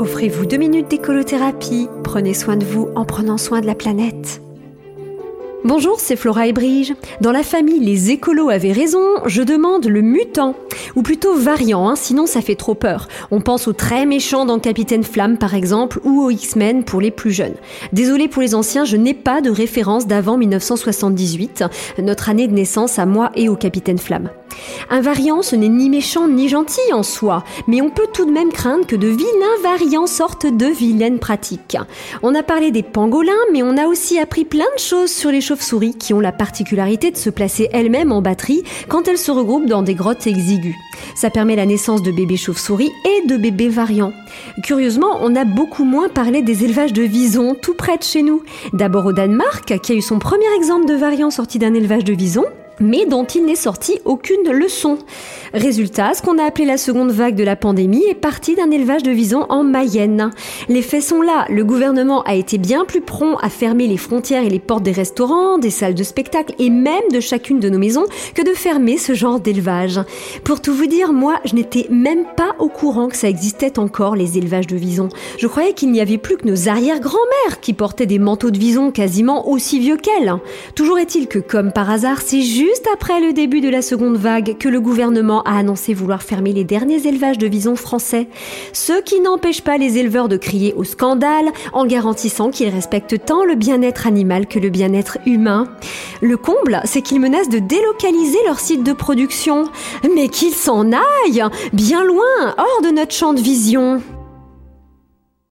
Offrez-vous deux minutes d'écolothérapie. Prenez soin de vous en prenant soin de la planète. Bonjour, c'est Flora et Brige. Dans la famille Les écolos avaient raison, je demande le mutant. Ou plutôt variant, hein, sinon ça fait trop peur. On pense aux très méchants dans Capitaine Flamme par exemple, ou aux X-Men pour les plus jeunes. Désolé pour les anciens, je n'ai pas de référence d'avant 1978, notre année de naissance à moi et au Capitaine Flamme. Un variant, ce n'est ni méchant ni gentil en soi, mais on peut tout de même craindre que de vilains variants sortent de vilaines pratiques. On a parlé des pangolins, mais on a aussi appris plein de choses sur les chauves-souris qui ont la particularité de se placer elles-mêmes en batterie quand elles se regroupent dans des grottes exiguës. Ça permet la naissance de bébés chauves-souris et de bébés variants. Curieusement, on a beaucoup moins parlé des élevages de visons tout près de chez nous. D'abord au Danemark, qui a eu son premier exemple de variant sorti d'un élevage de visons, mais dont il n'est sorti aucune leçon. Résultat, ce qu'on a appelé la seconde vague de la pandémie est parti d'un élevage de visons en Mayenne. Les faits sont là, le gouvernement a été bien plus prompt à fermer les frontières et les portes des restaurants, des salles de spectacle et même de chacune de nos maisons que de fermer ce genre d'élevage. Pour tout vous dire, moi, je n'étais même pas au courant que ça existait encore les élevages de visons. Je croyais qu'il n'y avait plus que nos arrière-grand-mères qui portaient des manteaux de visons quasiment aussi vieux qu'elles. Toujours est-il que comme par hasard, c'est juste après le début de la seconde vague que le gouvernement a annoncé vouloir fermer les derniers élevages de visons français, ce qui n'empêche pas les éleveurs de crier au scandale en garantissant qu'ils respectent tant le bien-être animal que le bien-être humain. Le comble, c'est qu'ils menacent de délocaliser leur site de production. Mais qu'ils s'en aillent Bien loin, hors de notre champ de vision